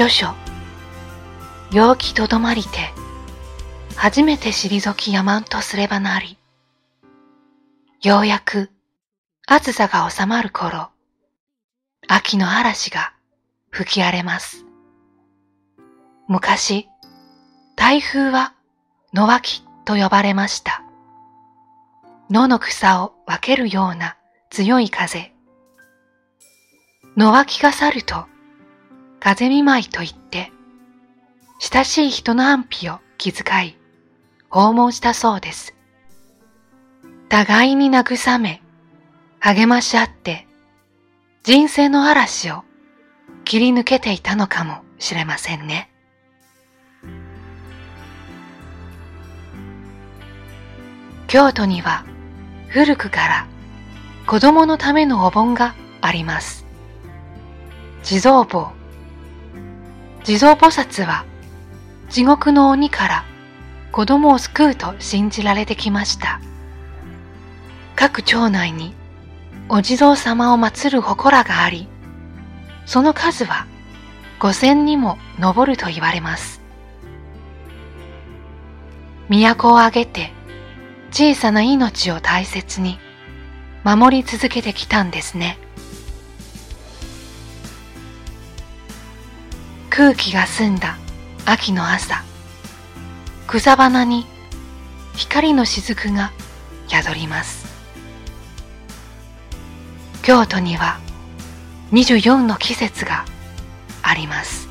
少々、陽気とどまりて。初めて退きやまんとすればなりようやく暑さが収まる頃秋の嵐が吹き荒れます。昔台風は野脇と呼ばれました。野の草を分けるような強い風。野脇が去ると風見舞いと言って、親しい人の安否を気遣い、訪問したそうです。互いに慰め、励まし合って、人生の嵐を切り抜けていたのかもしれませんね。京都には古くから子供のためのお盆があります。地蔵坊地蔵菩薩は地獄の鬼から子供を救うと信じられてきました。各町内にお地蔵様を祀る祠があり、その数は五千にも上ると言われます。都を挙げて小さな命を大切に守り続けてきたんですね。空気が澄んだ秋の朝草花に光の雫が宿ります。京都には24の季節があります。